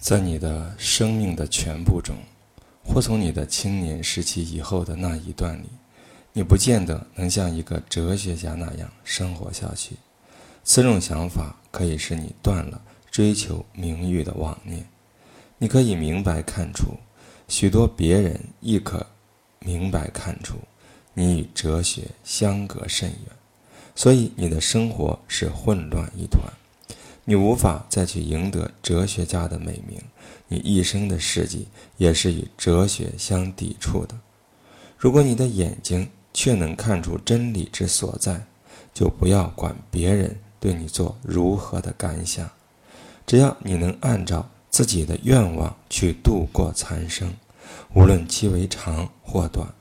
在你的生命的全部中，或从你的青年时期以后的那一段里，你不见得能像一个哲学家那样生活下去。此种想法可以使你断了追求名誉的妄念。你可以明白看出，许多别人亦可明白看出，你与哲学相隔甚远，所以你的生活是混乱一团。你无法再去赢得哲学家的美名，你一生的事迹也是与哲学相抵触的。如果你的眼睛却能看出真理之所在，就不要管别人对你做如何的感想，只要你能按照自己的愿望去度过残生，无论其为长或短，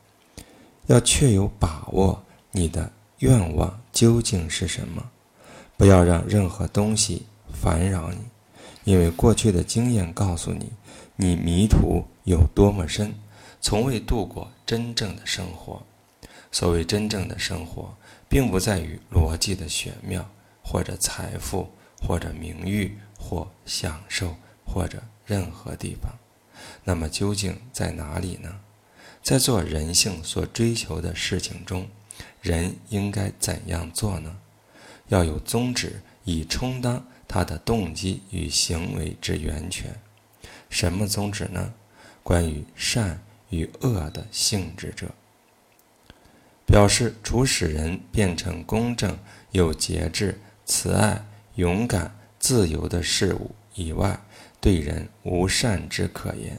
要确有把握你的愿望究竟是什么，不要让任何东西。烦扰你，因为过去的经验告诉你，你迷途有多么深，从未度过真正的生活。所谓真正的生活，并不在于逻辑的玄妙，或者财富，或者名誉，或享受，或者任何地方。那么究竟在哪里呢？在做人性所追求的事情中，人应该怎样做呢？要有宗旨，以充当。他的动机与行为之源泉，什么宗旨呢？关于善与恶的性质者，表示除使人变成公正、有节制、慈爱、勇敢、自由的事物以外，对人无善之可言；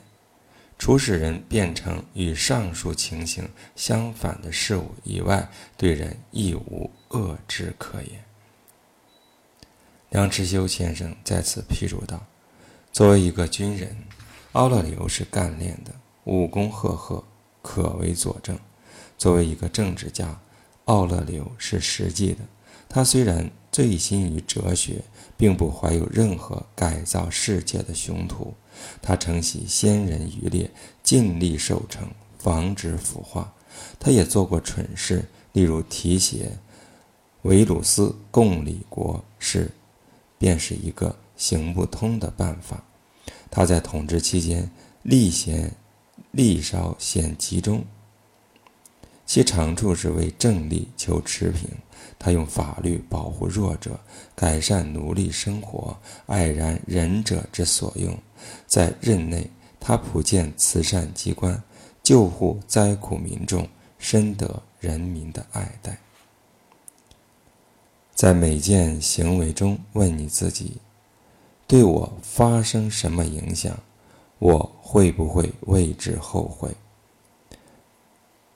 除使人变成与上述情形相反的事物以外，对人亦无恶之可言。梁实秋先生在此批注道：“作为一个军人，奥勒留是干练的，武功赫赫，可为佐证；作为一个政治家，奥勒留是实际的。他虽然醉心于哲学，并不怀有任何改造世界的雄图。他承袭先人余烈，尽力守成，防止腐化。他也做过蠢事，例如提携维鲁斯共理国是。”便是一个行不通的办法。他在统治期间，力贤力稍显集中，其长处是为正力求持平。他用法律保护弱者，改善奴隶生活，爱然仁者之所用。在任内，他普建慈善机关，救护灾苦民众，深得人民的爱戴。在每件行为中问你自己：对我发生什么影响？我会不会为之后悔？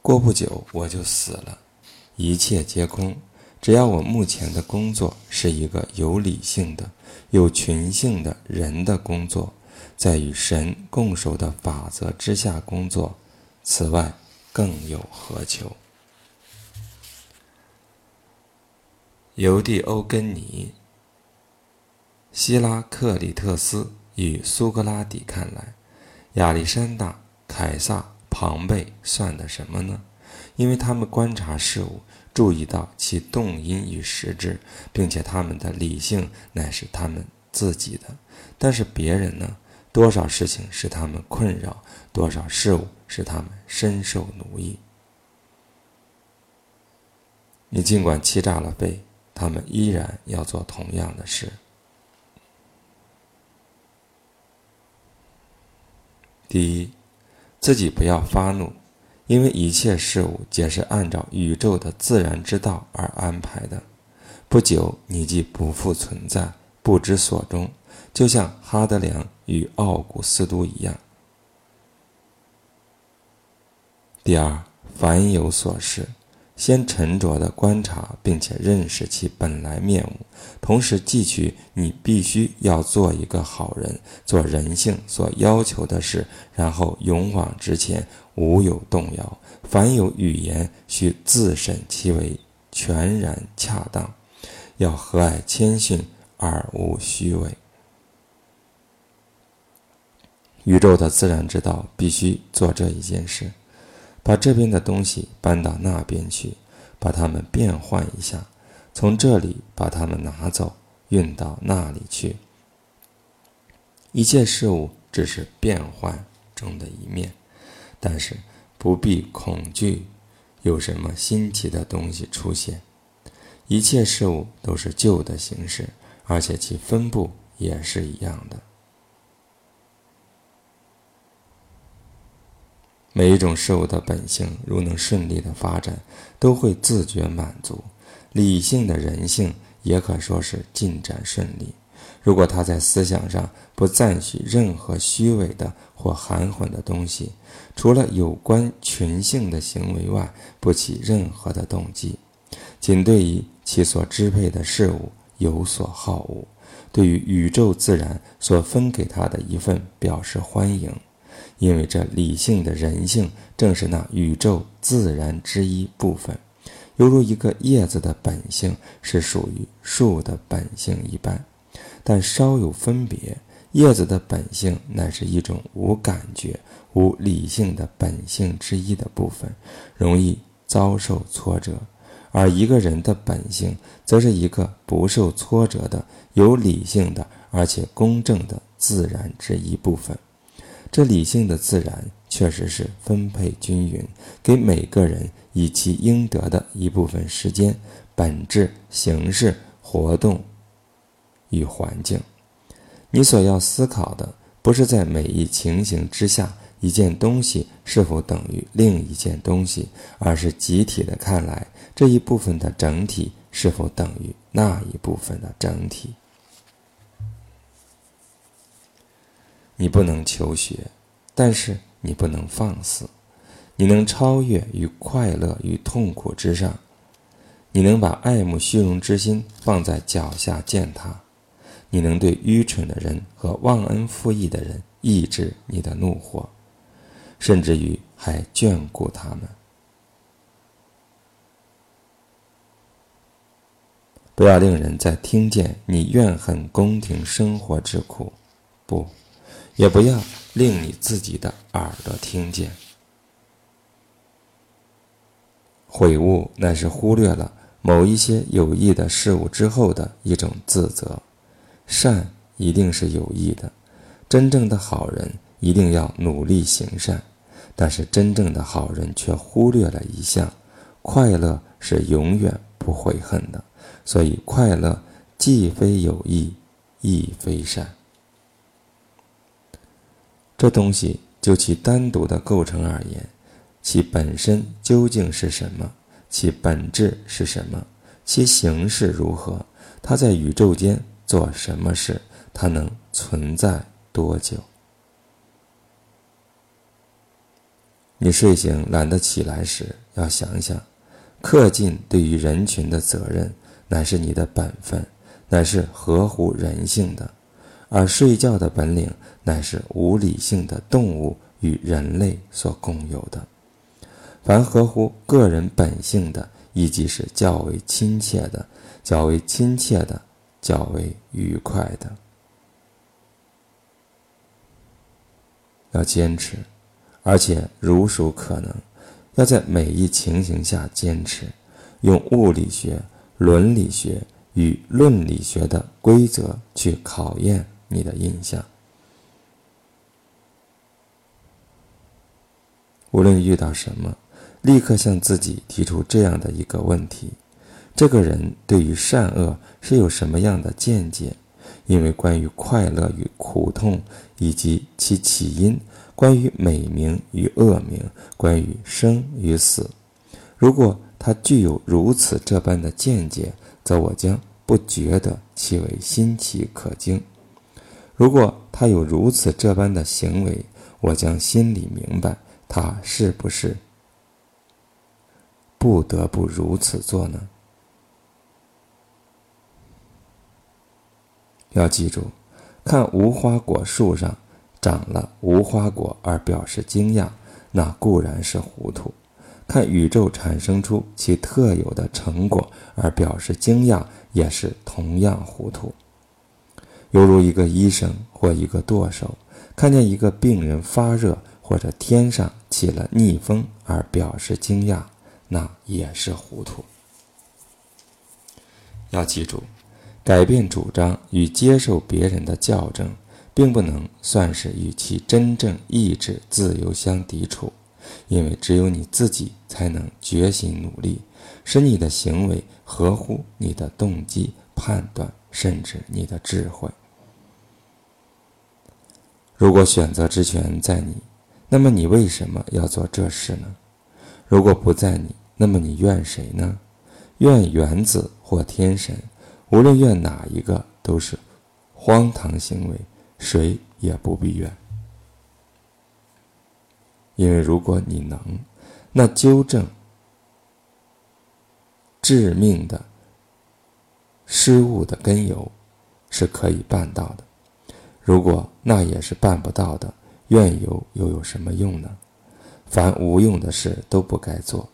过不久我就死了，一切皆空。只要我目前的工作是一个有理性的、有群性的人的工作，在与神共守的法则之下工作，此外更有何求？尤蒂欧根尼、希拉克里特斯与苏格拉底看来，亚历山大、凯撒、庞贝算的什么呢？因为他们观察事物，注意到其动因与实质，并且他们的理性乃是他们自己的。但是别人呢？多少事情使他们困扰，多少事物使他们深受奴役。你尽管欺诈了贝。他们依然要做同样的事。第一，自己不要发怒，因为一切事物皆是按照宇宙的自然之道而安排的。不久，你即不复存在，不知所终，就像哈德良与奥古斯都一样。第二，凡有所事。先沉着地观察，并且认识其本来面目，同时记取你必须要做一个好人，做人性所要求的事，然后勇往直前，无有动摇。凡有语言，需自审其为全然恰当，要和蔼谦逊而无虚伪。宇宙的自然之道必须做这一件事。把这边的东西搬到那边去，把它们变换一下，从这里把它们拿走，运到那里去。一切事物只是变换中的一面，但是不必恐惧有什么新奇的东西出现。一切事物都是旧的形式，而且其分布也是一样的。每一种事物的本性，如能顺利的发展，都会自觉满足。理性的人性也可说是进展顺利。如果他在思想上不赞许任何虚伪的或含混的东西，除了有关群性的行为外，不起任何的动机，仅对于其所支配的事物有所好恶，对于宇宙自然所分给他的一份表示欢迎。因为这理性的人性正是那宇宙自然之一部分，犹如一个叶子的本性是属于树的本性一般，但稍有分别。叶子的本性乃是一种无感觉、无理性的本性之一的部分，容易遭受挫折；而一个人的本性，则是一个不受挫折的、有理性的而且公正的自然之一部分。这理性的自然确实是分配均匀，给每个人以其应得的一部分时间、本质、形式、活动与环境。你所要思考的，不是在每一情形之下一件东西是否等于另一件东西，而是集体的看来这一部分的整体是否等于那一部分的整体。你不能求学，但是你不能放肆。你能超越于快乐与痛苦之上。你能把爱慕虚荣之心放在脚下践踏。你能对愚蠢的人和忘恩负义的人抑制你的怒火，甚至于还眷顾他们。不要令人在听见你怨恨宫廷生活之苦，不。也不要令你自己的耳朵听见。悔悟乃是忽略了某一些有益的事物之后的一种自责。善一定是有益的，真正的好人一定要努力行善。但是真正的好人却忽略了一项：快乐是永远不悔恨的。所以快乐既非有益，亦非善。这东西就其单独的构成而言，其本身究竟是什么？其本质是什么？其形式如何？它在宇宙间做什么事？它能存在多久？你睡醒懒得起来时，要想想，恪尽对于人群的责任，乃是你的本分，乃是合乎人性的。而睡觉的本领，乃是无理性的动物与人类所共有的。凡合乎个人本性的，以及是较为亲切的、较为亲切的、较为愉快的，要坚持，而且如属可能，要在每一情形下坚持，用物理学、伦理学与论理学的规则去考验。你的印象，无论遇到什么，立刻向自己提出这样的一个问题：这个人对于善恶是有什么样的见解？因为关于快乐与苦痛，以及其起因，关于美名与恶名，关于生与死，如果他具有如此这般的见解，则我将不觉得其为新奇可惊。如果他有如此这般的行为，我将心里明白他是不是不得不如此做呢？要记住，看无花果树上长了无花果而表示惊讶，那固然是糊涂；看宇宙产生出其特有的成果而表示惊讶，也是同样糊涂。犹如一个医生或一个舵手，看见一个病人发热或者天上起了逆风而表示惊讶，那也是糊涂。要记住，改变主张与接受别人的校正，并不能算是与其真正意志自由相抵触，因为只有你自己才能决心努力，使你的行为合乎你的动机、判断，甚至你的智慧。如果选择之权在你，那么你为什么要做这事呢？如果不在你，那么你怨谁呢？怨原子或天神？无论怨哪一个，都是荒唐行为，谁也不必怨。因为如果你能，那纠正致命的失误的根由是可以办到的。如果那也是办不到的，怨尤又有什么用呢？凡无用的事都不该做。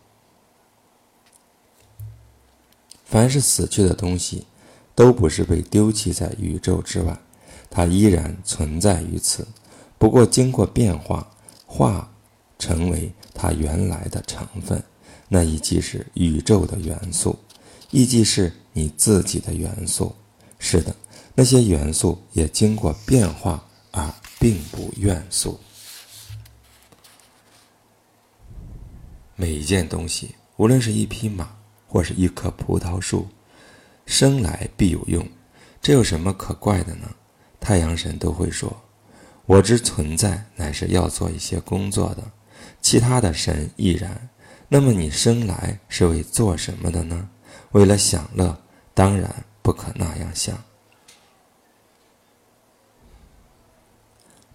凡是死去的东西，都不是被丢弃在宇宙之外，它依然存在于此，不过经过变化，化成为它原来的成分。那亦即是宇宙的元素，亦即是你自己的元素。是的，那些元素也经过变化，而并不怨素。每一件东西，无论是一匹马。或是一棵葡萄树，生来必有用，这有什么可怪的呢？太阳神都会说：“我之存在乃是要做一些工作的。”其他的神亦然。那么你生来是为做什么的呢？为了享乐，当然不可那样想。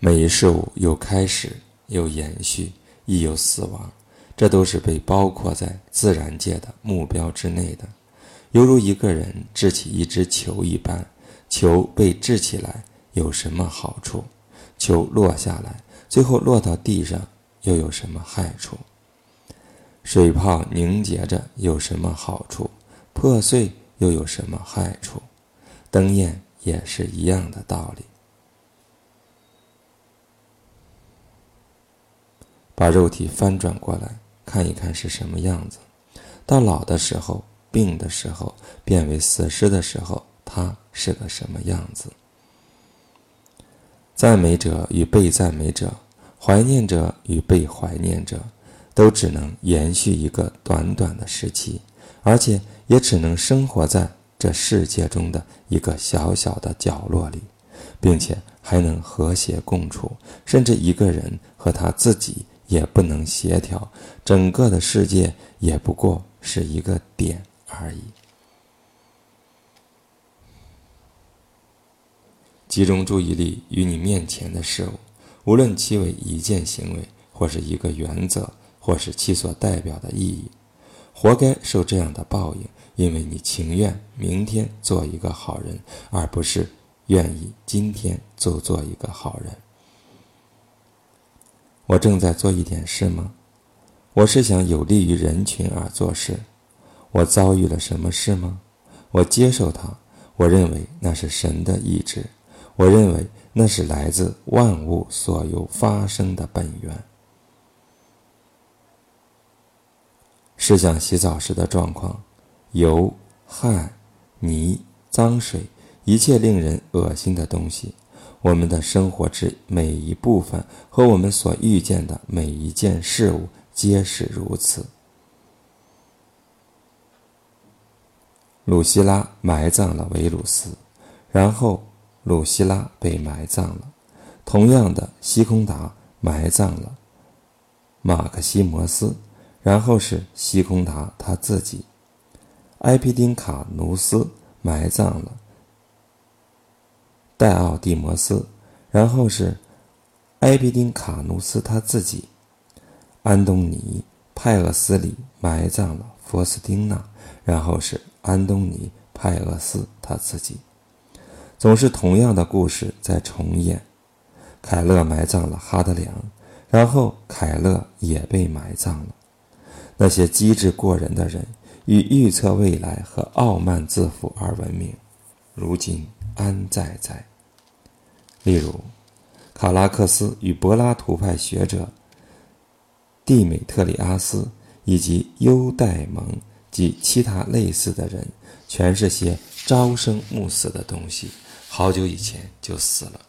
每一事物有开始，有延续，亦有死亡。这都是被包括在自然界的目标之内的，犹如一个人掷起一只球一般。球被掷起来有什么好处？球落下来，最后落到地上又有什么害处？水泡凝结着有什么好处？破碎又有什么害处？灯焰也是一样的道理。把肉体翻转过来。看一看是什么样子，到老的时候、病的时候、变为死尸的时候，他是个什么样子？赞美者与被赞美者，怀念者与被怀念者，都只能延续一个短短的时期，而且也只能生活在这世界中的一个小小的角落里，并且还能和谐共处，甚至一个人和他自己。也不能协调，整个的世界也不过是一个点而已。集中注意力于你面前的事物，无论其为一件行为，或是一个原则，或是其所代表的意义，活该受这样的报应，因为你情愿明天做一个好人，而不是愿意今天就做一个好人。我正在做一点事吗？我是想有利于人群而做事。我遭遇了什么事吗？我接受它。我认为那是神的意志。我认为那是来自万物所有发生的本源。试想洗澡时的状况：油、汗、泥、脏水，一切令人恶心的东西。我们的生活之每一部分和我们所遇见的每一件事物皆是如此。鲁西拉埋葬了维鲁斯，然后鲁西拉被埋葬了。同样的，西空达埋葬了马克西摩斯，然后是西空达他自己。埃皮丁卡努斯埋葬了。戴奥蒂摩斯，然后是埃比丁卡努斯他自己，安东尼派厄斯里埋葬了佛斯丁娜，然后是安东尼派厄斯他自己，总是同样的故事在重演。凯勒埋葬了哈德良，然后凯勒也被埋葬了。那些机智过人的人，以预测未来和傲慢自负而闻名，如今。安在在。例如，卡拉克斯与柏拉图派学者蒂美特里阿斯以及优代蒙及其他类似的人，全是些朝生暮死的东西，好久以前就死了。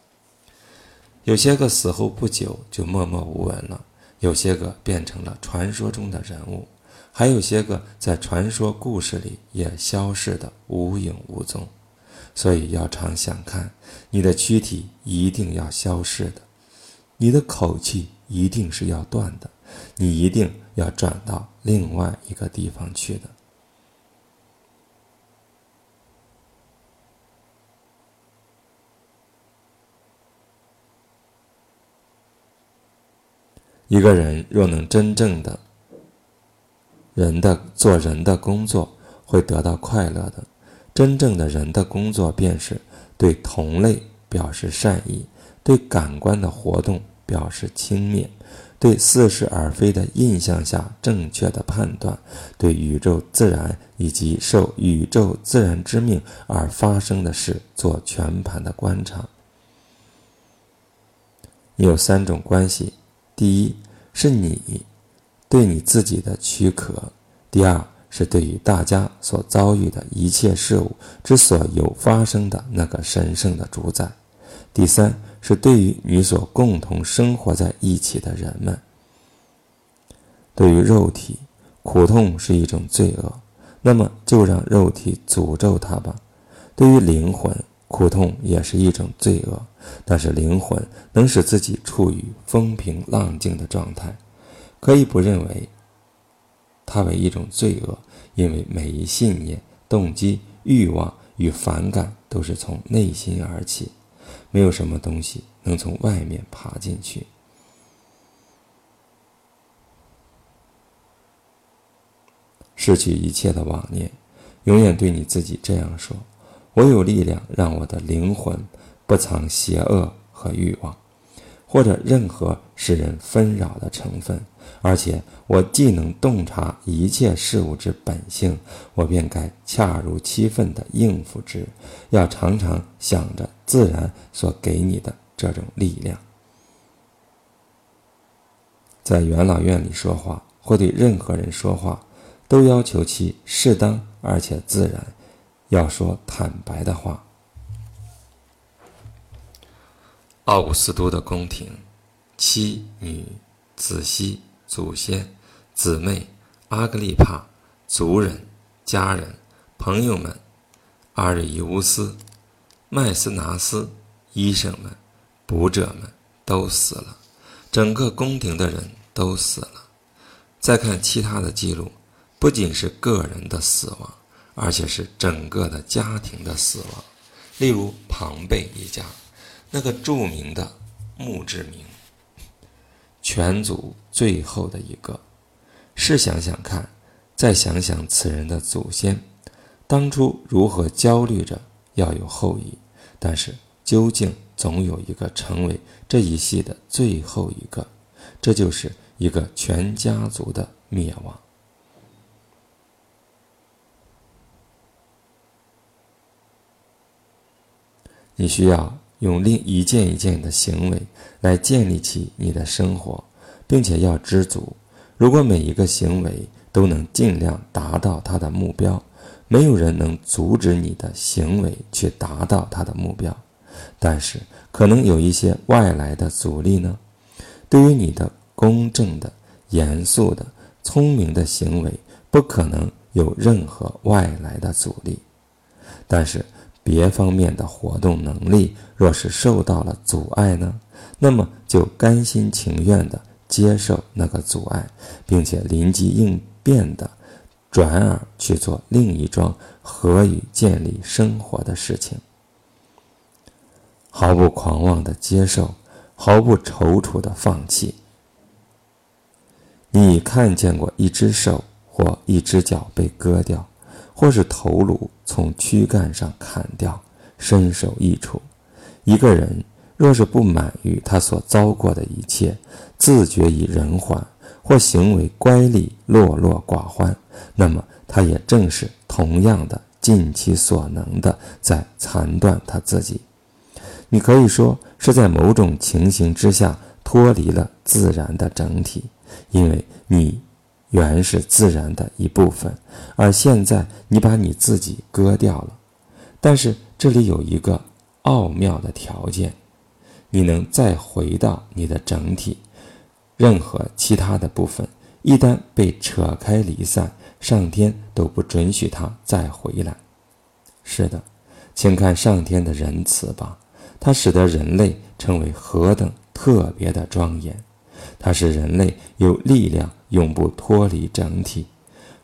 有些个死后不久就默默无闻了，有些个变成了传说中的人物，还有些个在传说故事里也消失的无影无踪。所以要常想看，你的躯体一定要消逝的，你的口气一定是要断的，你一定要转到另外一个地方去的。一个人若能真正的人的做人的工作，会得到快乐的。真正的人的工作，便是对同类表示善意，对感官的活动表示轻蔑，对似是而非的印象下正确的判断，对宇宙自然以及受宇宙自然之命而发生的事做全盘的观察。有三种关系：第一是你对你自己的躯壳；第二。是对于大家所遭遇的一切事物之所有发生的那个神圣的主宰。第三是对于你所共同生活在一起的人们。对于肉体，苦痛是一种罪恶，那么就让肉体诅咒它吧。对于灵魂，苦痛也是一种罪恶，但是灵魂能使自己处于风平浪静的状态，可以不认为它为一种罪恶。因为每一信念、动机、欲望与反感都是从内心而起，没有什么东西能从外面爬进去。失去一切的妄念，永远对你自己这样说：“我有力量让我的灵魂不藏邪恶和欲望，或者任何使人纷扰的成分。”而且我既能洞察一切事物之本性，我便该恰如其分地应付之。要常常想着自然所给你的这种力量。在元老院里说话，或对任何人说话，都要求其适当而且自然，要说坦白的话。奥古斯都的宫廷，妻女子息。祖先、姊妹、阿格丽帕、族人、家人、朋友们、阿尔伊乌斯、麦斯拿斯、医生们、卜者们都死了，整个宫廷的人都死了。再看其他的记录，不仅是个人的死亡，而且是整个的家庭的死亡。例如庞贝一家，那个著名的墓志铭。全族最后的一个，试想想看，再想想此人的祖先，当初如何焦虑着要有后裔，但是究竟总有一个成为这一系的最后一个，这就是一个全家族的灭亡。你需要。用另一件一件的行为来建立起你的生活，并且要知足。如果每一个行为都能尽量达到他的目标，没有人能阻止你的行为去达到他的目标。但是，可能有一些外来的阻力呢？对于你的公正的、严肃的、聪明的行为，不可能有任何外来的阻力。但是。别方面的活动能力若是受到了阻碍呢，那么就甘心情愿地接受那个阻碍，并且临机应变地转而去做另一桩何以建立生活的事情。毫不狂妄地接受，毫不踌躇地放弃。你看见过一只手或一只脚被割掉？或是头颅从躯干上砍掉，身首异处。一个人若是不满于他所遭过的一切，自觉以人寰，或行为乖戾、落落寡欢，那么他也正是同样的尽其所能的在残断他自己。你可以说是在某种情形之下脱离了自然的整体，因为你。原是自然的一部分，而现在你把你自己割掉了。但是这里有一个奥妙的条件：你能再回到你的整体。任何其他的部分一旦被扯开离散，上天都不准许它再回来。是的，请看上天的仁慈吧，它使得人类成为何等特别的庄严，它使人类有力量永不脱离整体。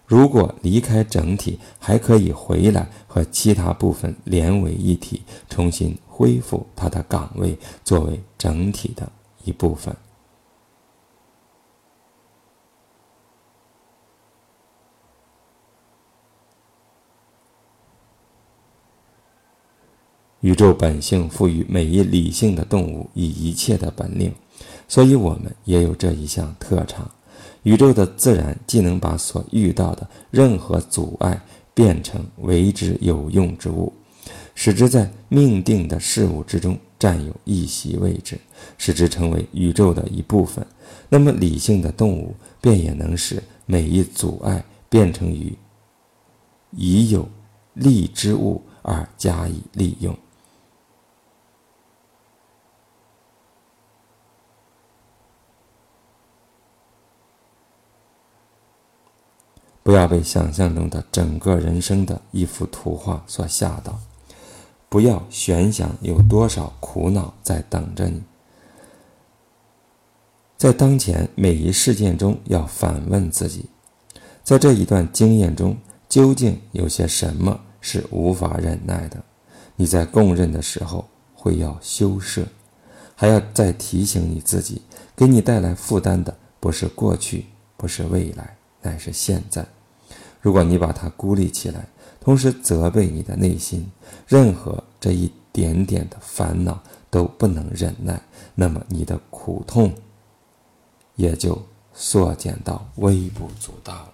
如果离开整体，还可以回来和其他部分连为一体，重新恢复它的岗位，作为整体的一部分。宇宙本性赋予每一理性的动物以一切的本领，所以我们也有这一项特长。宇宙的自然既能把所遇到的任何阻碍变成为之有用之物，使之在命定的事物之中占有一席位置，使之成为宇宙的一部分，那么理性的动物便也能使每一阻碍变成与已有利之物而加以利用。不要被想象中的整个人生的一幅图画所吓到，不要悬想有多少苦恼在等着你。在当前每一事件中，要反问自己：在这一段经验中，究竟有些什么是无法忍耐的？你在供认的时候，会要羞涩，还要再提醒你自己：给你带来负担的不是过去，不是未来。乃是现在，如果你把它孤立起来，同时责备你的内心，任何这一点点的烦恼都不能忍耐，那么你的苦痛也就缩减到微不足道了。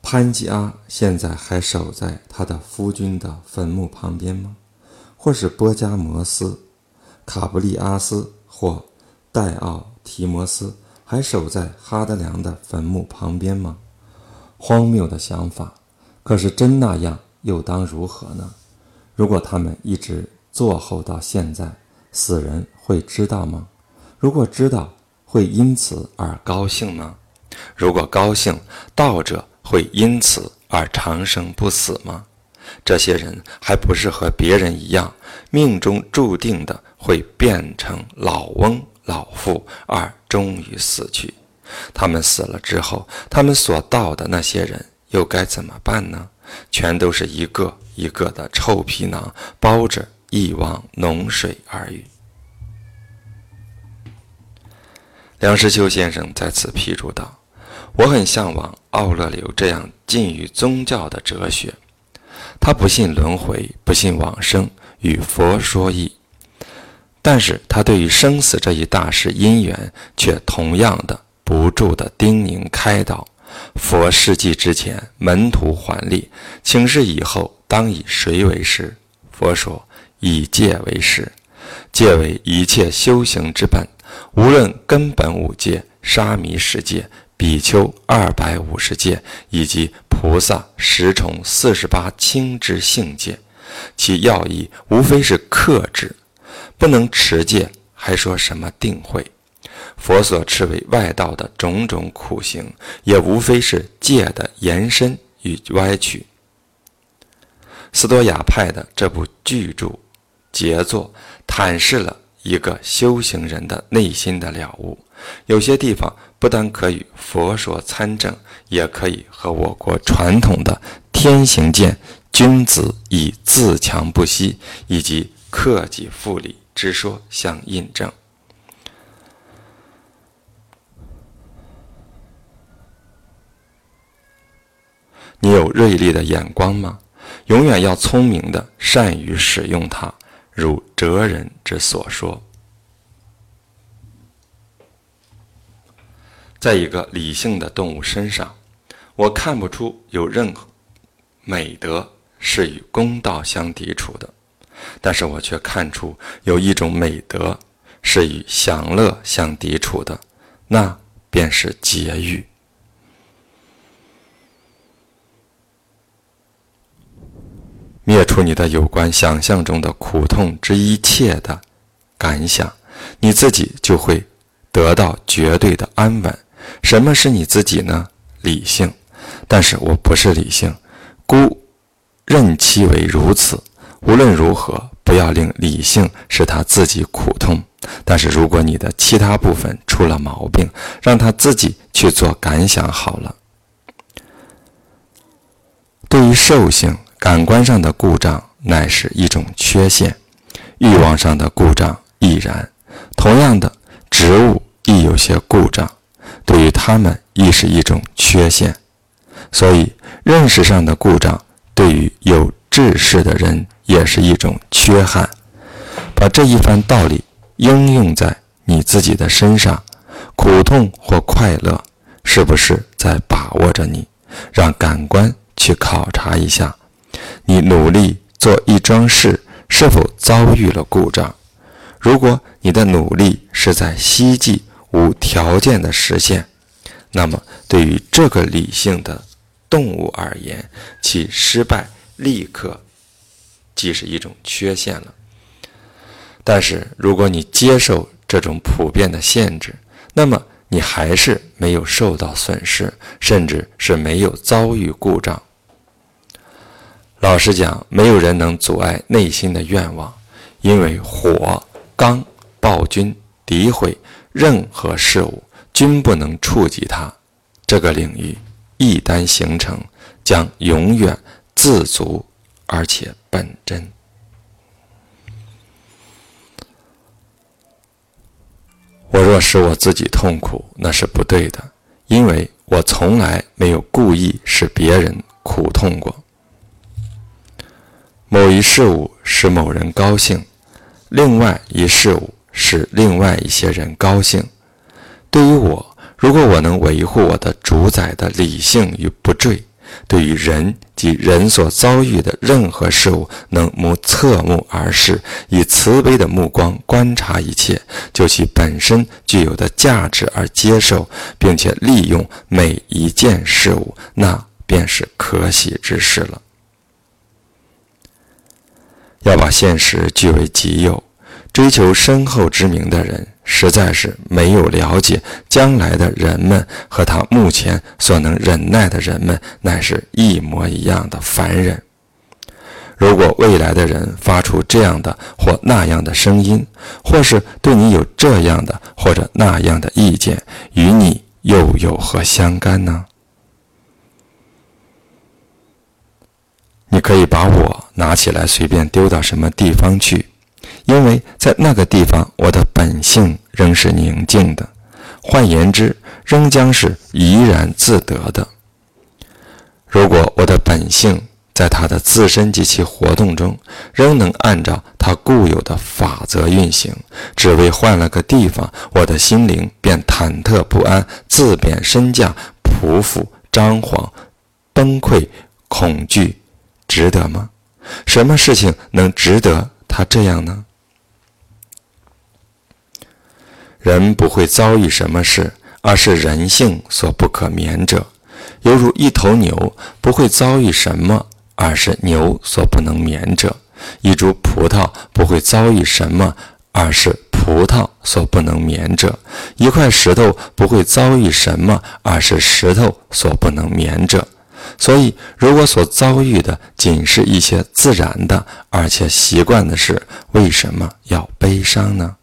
潘吉阿现在还守在他的夫君的坟墓旁边吗？或是波加摩斯、卡布利阿斯或？戴奥提摩斯还守在哈德良的坟墓旁边吗？荒谬的想法，可是真那样又当如何呢？如果他们一直坐候到现在，死人会知道吗？如果知道，会因此而高兴吗？如果高兴，道者会因此而长生不死吗？这些人还不是和别人一样，命中注定的会变成老翁。老妇二终于死去，他们死了之后，他们所到的那些人又该怎么办呢？全都是一个一个的臭皮囊，包着一汪脓水而已。梁实秋先生在此批注道：“我很向往奥勒留这样近于宗教的哲学，他不信轮回，不信往生，与佛说义。”但是他对于生死这一大事因缘，却同样的不住的叮咛开导。佛事迹之前，门徒还立，请示以后当以谁为师？佛说：以戒为师，戒为一切修行之本。无论根本五戒、沙弥十戒、比丘二百五十戒，以及菩萨十重四十八轻之性戒，其要义无非是克制。不能持戒，还说什么定慧？佛所持为外道的种种苦行，也无非是戒的延伸与歪曲。斯多亚派的这部巨著杰作，阐释了一个修行人的内心的了悟。有些地方不但可与佛说参证，也可以和我国传统的天行健、君子以自强不息，以及克己复礼。之说相印证。你有锐利的眼光吗？永远要聪明的，善于使用它，如哲人之所说。在一个理性的动物身上，我看不出有任何美德是与公道相抵触的。但是我却看出有一种美德是与享乐相抵触的，那便是节欲。灭除你的有关想象中的苦痛之一切的感想，你自己就会得到绝对的安稳。什么是你自己呢？理性。但是我不是理性，故任其为如此。无论如何，不要令理性使他自己苦痛。但是如果你的其他部分出了毛病，让他自己去做感想好了。对于兽性，感官上的故障乃是一种缺陷；欲望上的故障亦然。同样的，植物亦有些故障，对于它们亦是一种缺陷。所以，认识上的故障对于有志识的人也是一种缺憾。把这一番道理应用在你自己的身上，苦痛或快乐，是不是在把握着你？让感官去考察一下，你努力做一桩事是否遭遇了故障？如果你的努力是在希冀无条件的实现，那么对于这个理性的。动物而言，其失败立刻即是一种缺陷了。但是，如果你接受这种普遍的限制，那么你还是没有受到损失，甚至是没有遭遇故障。老实讲，没有人能阻碍内心的愿望，因为火、刚、暴君、诋毁任何事物均不能触及它这个领域。一旦形成，将永远自足，而且本真。我若使我自己痛苦，那是不对的，因为我从来没有故意使别人苦痛过。某一事物使某人高兴，另外一事物使另外一些人高兴。对于我。如果我能维护我的主宰的理性与不坠，对于人及人所遭遇的任何事物，能目侧目而视，以慈悲的目光观察一切，就其本身具有的价值而接受，并且利用每一件事物，那便是可喜之事了。要把现实据为己有，追求身后之名的人。实在是没有了解将来的人们和他目前所能忍耐的人们乃是一模一样的凡人。如果未来的人发出这样的或那样的声音，或是对你有这样的或者那样的意见，与你又有何相干呢？你可以把我拿起来随便丢到什么地方去。因为在那个地方，我的本性仍是宁静的，换言之，仍将是怡然自得的。如果我的本性在它的自身及其活动中，仍能按照它固有的法则运行，只为换了个地方，我的心灵便忐忑不安、自贬身价、匍匐、张狂、崩溃、恐惧，值得吗？什么事情能值得他这样呢？人不会遭遇什么事，而是人性所不可免者；犹如一头牛不会遭遇什么，而是牛所不能免者；一株葡萄不会遭遇什么，而是葡萄所不能免者；一块石头不会遭遇什么，而是石头所不能免者。所以，如果所遭遇的仅是一些自然的而且习惯的事，为什么要悲伤呢？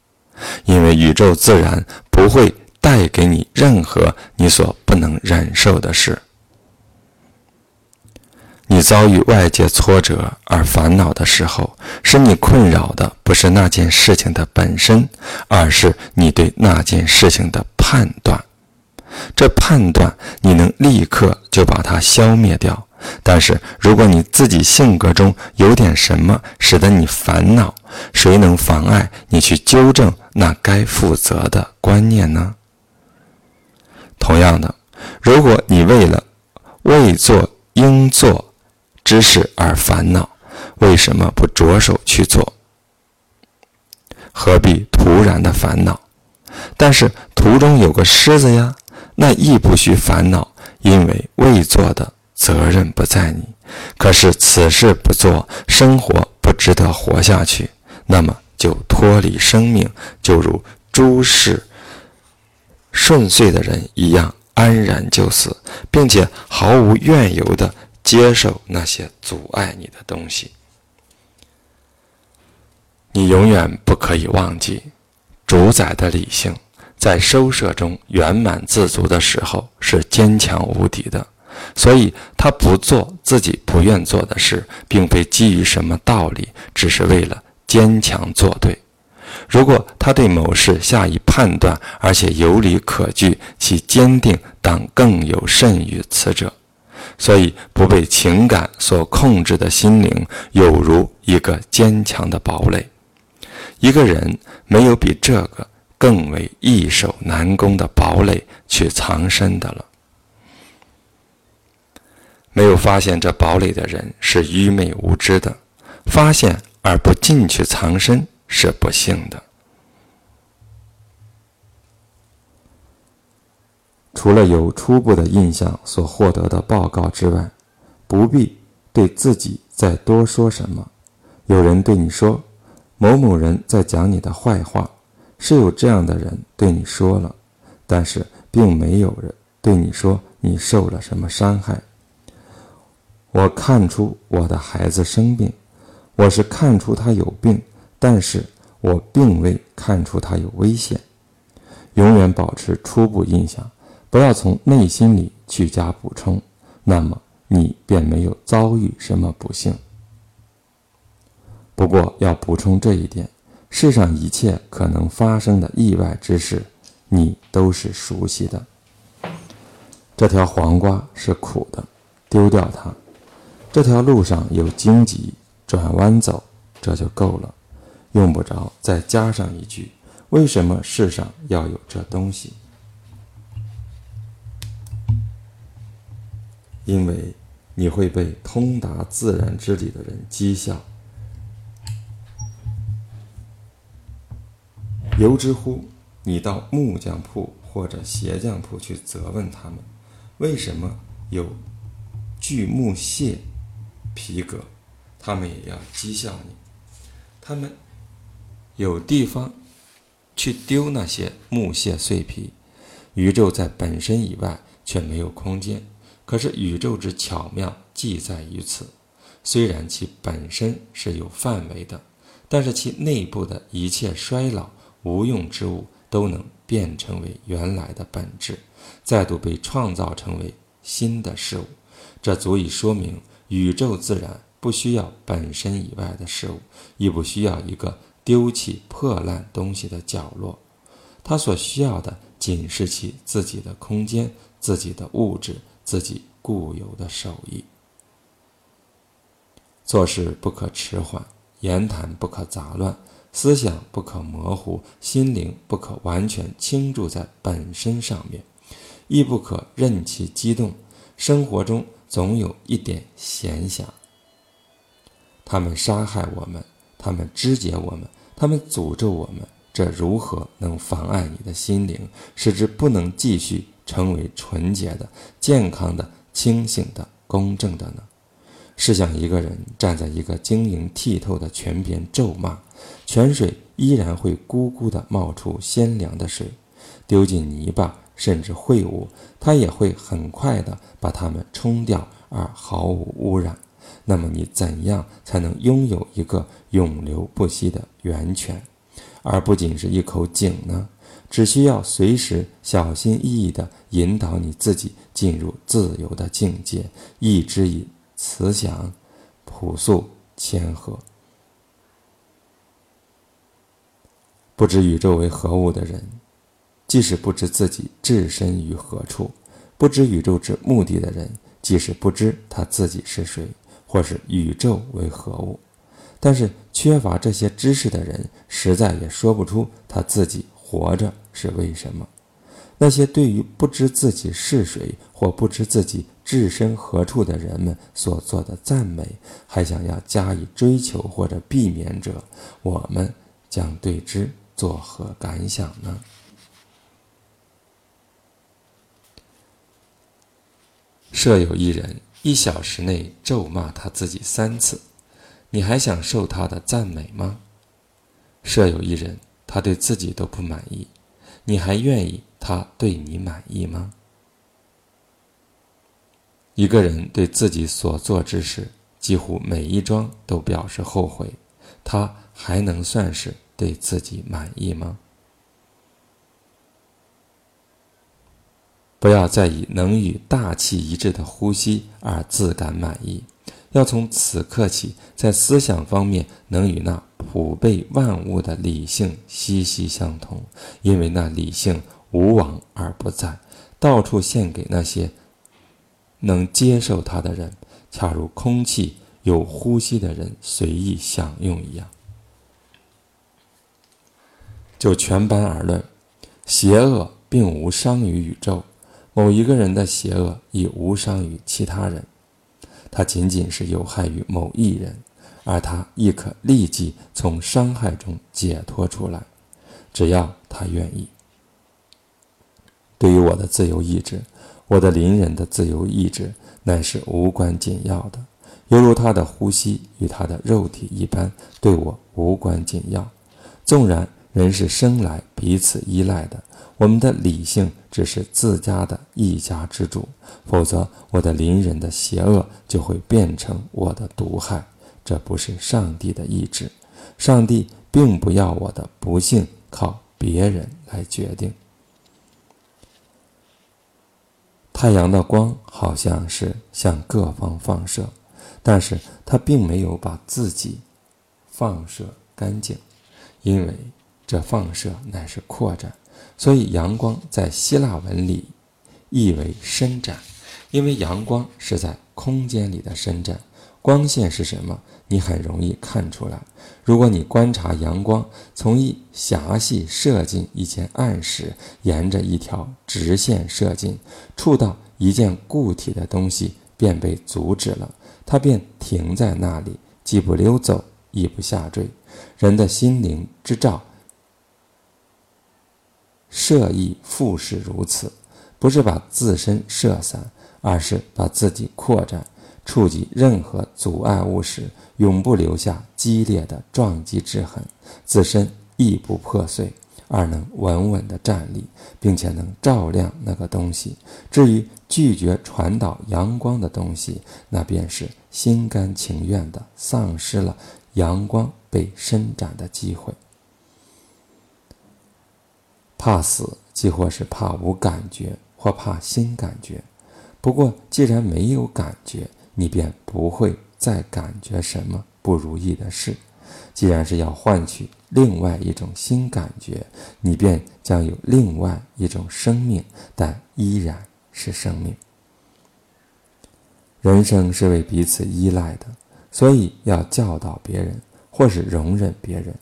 因为宇宙自然不会带给你任何你所不能忍受的事。你遭遇外界挫折而烦恼的时候，使你困扰的不是那件事情的本身，而是你对那件事情的判断。这判断你能立刻就把它消灭掉。但是，如果你自己性格中有点什么使得你烦恼，谁能妨碍你去纠正那该负责的观念呢？同样的，如果你为了未做应做之事而烦恼，为什么不着手去做？何必突然的烦恼？但是途中有个狮子呀，那亦不需烦恼，因为未做的。责任不在你。可是此事不做，生活不值得活下去，那么就脱离生命，就如诸事顺遂的人一样，安然就死，并且毫无怨尤的接受那些阻碍你的东西。你永远不可以忘记，主宰的理性在收摄中圆满自足的时候是坚强无敌的。所以，他不做自己不愿做的事，并非基于什么道理，只是为了坚强作对。如果他对某事下以判断，而且有理可据，其坚定当更有甚于此者。所以，不被情感所控制的心灵，有如一个坚强的堡垒。一个人没有比这个更为易守难攻的堡垒去藏身的了。没有发现这堡垒的人是愚昧无知的，发现而不进去藏身是不幸的。除了有初步的印象所获得的报告之外，不必对自己再多说什么。有人对你说。某某人在讲你的坏话，是有这样的人对你说了，但是并没有人对你说你受了什么伤害。我看出我的孩子生病，我是看出他有病，但是我并未看出他有危险。永远保持初步印象，不要从内心里去加补充，那么你便没有遭遇什么不幸。不过要补充这一点：世上一切可能发生的意外之事，你都是熟悉的。这条黄瓜是苦的，丢掉它；这条路上有荆棘，转弯走，这就够了，用不着再加上一句：为什么世上要有这东西？因为你会被通达自然之理的人讥笑。由之乎，你到木匠铺或者鞋匠铺去责问他们，为什么有锯木屑皮革，他们也要讥笑你。他们有地方去丢那些木屑碎皮。宇宙在本身以外却没有空间，可是宇宙之巧妙即在于此。虽然其本身是有范围的，但是其内部的一切衰老。无用之物都能变成为原来的本质，再度被创造成为新的事物，这足以说明宇宙自然不需要本身以外的事物，亦不需要一个丢弃破烂东西的角落，他所需要的仅是其自己的空间、自己的物质、自己固有的手艺。做事不可迟缓，言谈不可杂乱。思想不可模糊，心灵不可完全倾注在本身上面，亦不可任其激动。生活中总有一点闲暇。他们杀害我们，他们肢解我们，他们诅咒我们，这如何能妨碍你的心灵，使之不能继续成为纯洁的、健康的、清醒的、公正的呢？试想，一个人站在一个晶莹剔透的泉边咒骂。泉水依然会咕咕地冒出鲜凉的水，丢进泥巴甚至秽物，它也会很快地把它们冲掉而毫无污染。那么你怎样才能拥有一个永流不息的源泉，而不仅是一口井呢？只需要随时小心翼翼地引导你自己进入自由的境界，一之以慈祥、朴素、谦和。不知宇宙为何物的人，即使不知自己置身于何处；不知宇宙之目的的人，即使不知他自己是谁，或是宇宙为何物。但是缺乏这些知识的人，实在也说不出他自己活着是为什么。那些对于不知自己是谁或不知自己置身何处的人们所做的赞美，还想要加以追求或者避免者，我们将对之。作何感想呢？设有一人，一小时内咒骂他自己三次，你还想受他的赞美吗？设有一人，他对自己都不满意，你还愿意他对你满意吗？一个人对自己所做之事，几乎每一桩都表示后悔，他还能算是对自己满意吗？不要再以能与大气一致的呼吸而自感满意，要从此刻起，在思想方面能与那普被万物的理性息息相通，因为那理性无往而不在，到处献给那些能接受它的人，恰如空气有呼吸的人随意享用一样。就全班而论，邪恶并无伤于宇宙。某一个人的邪恶已无伤于其他人，他仅仅是有害于某一人，而他亦可立即从伤害中解脱出来，只要他愿意。对于我的自由意志，我的邻人的自由意志乃是无关紧要的，犹如他的呼吸与他的肉体一般，对我无关紧要。纵然人是生来彼此依赖的。我们的理性只是自家的一家之主，否则我的邻人的邪恶就会变成我的毒害。这不是上帝的意志，上帝并不要我的不幸靠别人来决定。太阳的光好像是向各方放射，但是它并没有把自己放射干净，因为这放射乃是扩展。所以，阳光在希腊文里意为伸展，因为阳光是在空间里的伸展。光线是什么？你很容易看出来。如果你观察阳光从一狭隙射进一间暗室，沿着一条直线射进，触到一件固体的东西，便被阻止了，它便停在那里，既不溜走，亦不下坠。人的心灵之照。射意复是如此，不是把自身射散，而是把自己扩展，触及任何阻碍物时，永不留下激烈的撞击之痕，自身亦不破碎，而能稳稳地站立，并且能照亮那个东西。至于拒绝传导阳光的东西，那便是心甘情愿地丧失了阳光被伸展的机会。怕死，即或是怕无感觉，或怕新感觉。不过，既然没有感觉，你便不会再感觉什么不如意的事。既然是要换取另外一种新感觉，你便将有另外一种生命，但依然是生命。人生是为彼此依赖的，所以要教导别人，或是容忍别人，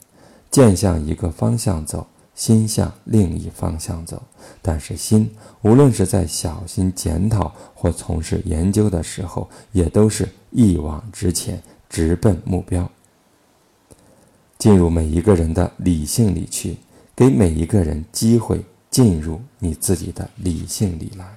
渐向一个方向走。心向另一方向走，但是心无论是在小心检讨或从事研究的时候，也都是一往直前，直奔目标。进入每一个人的理性里去，给每一个人机会进入你自己的理性里来。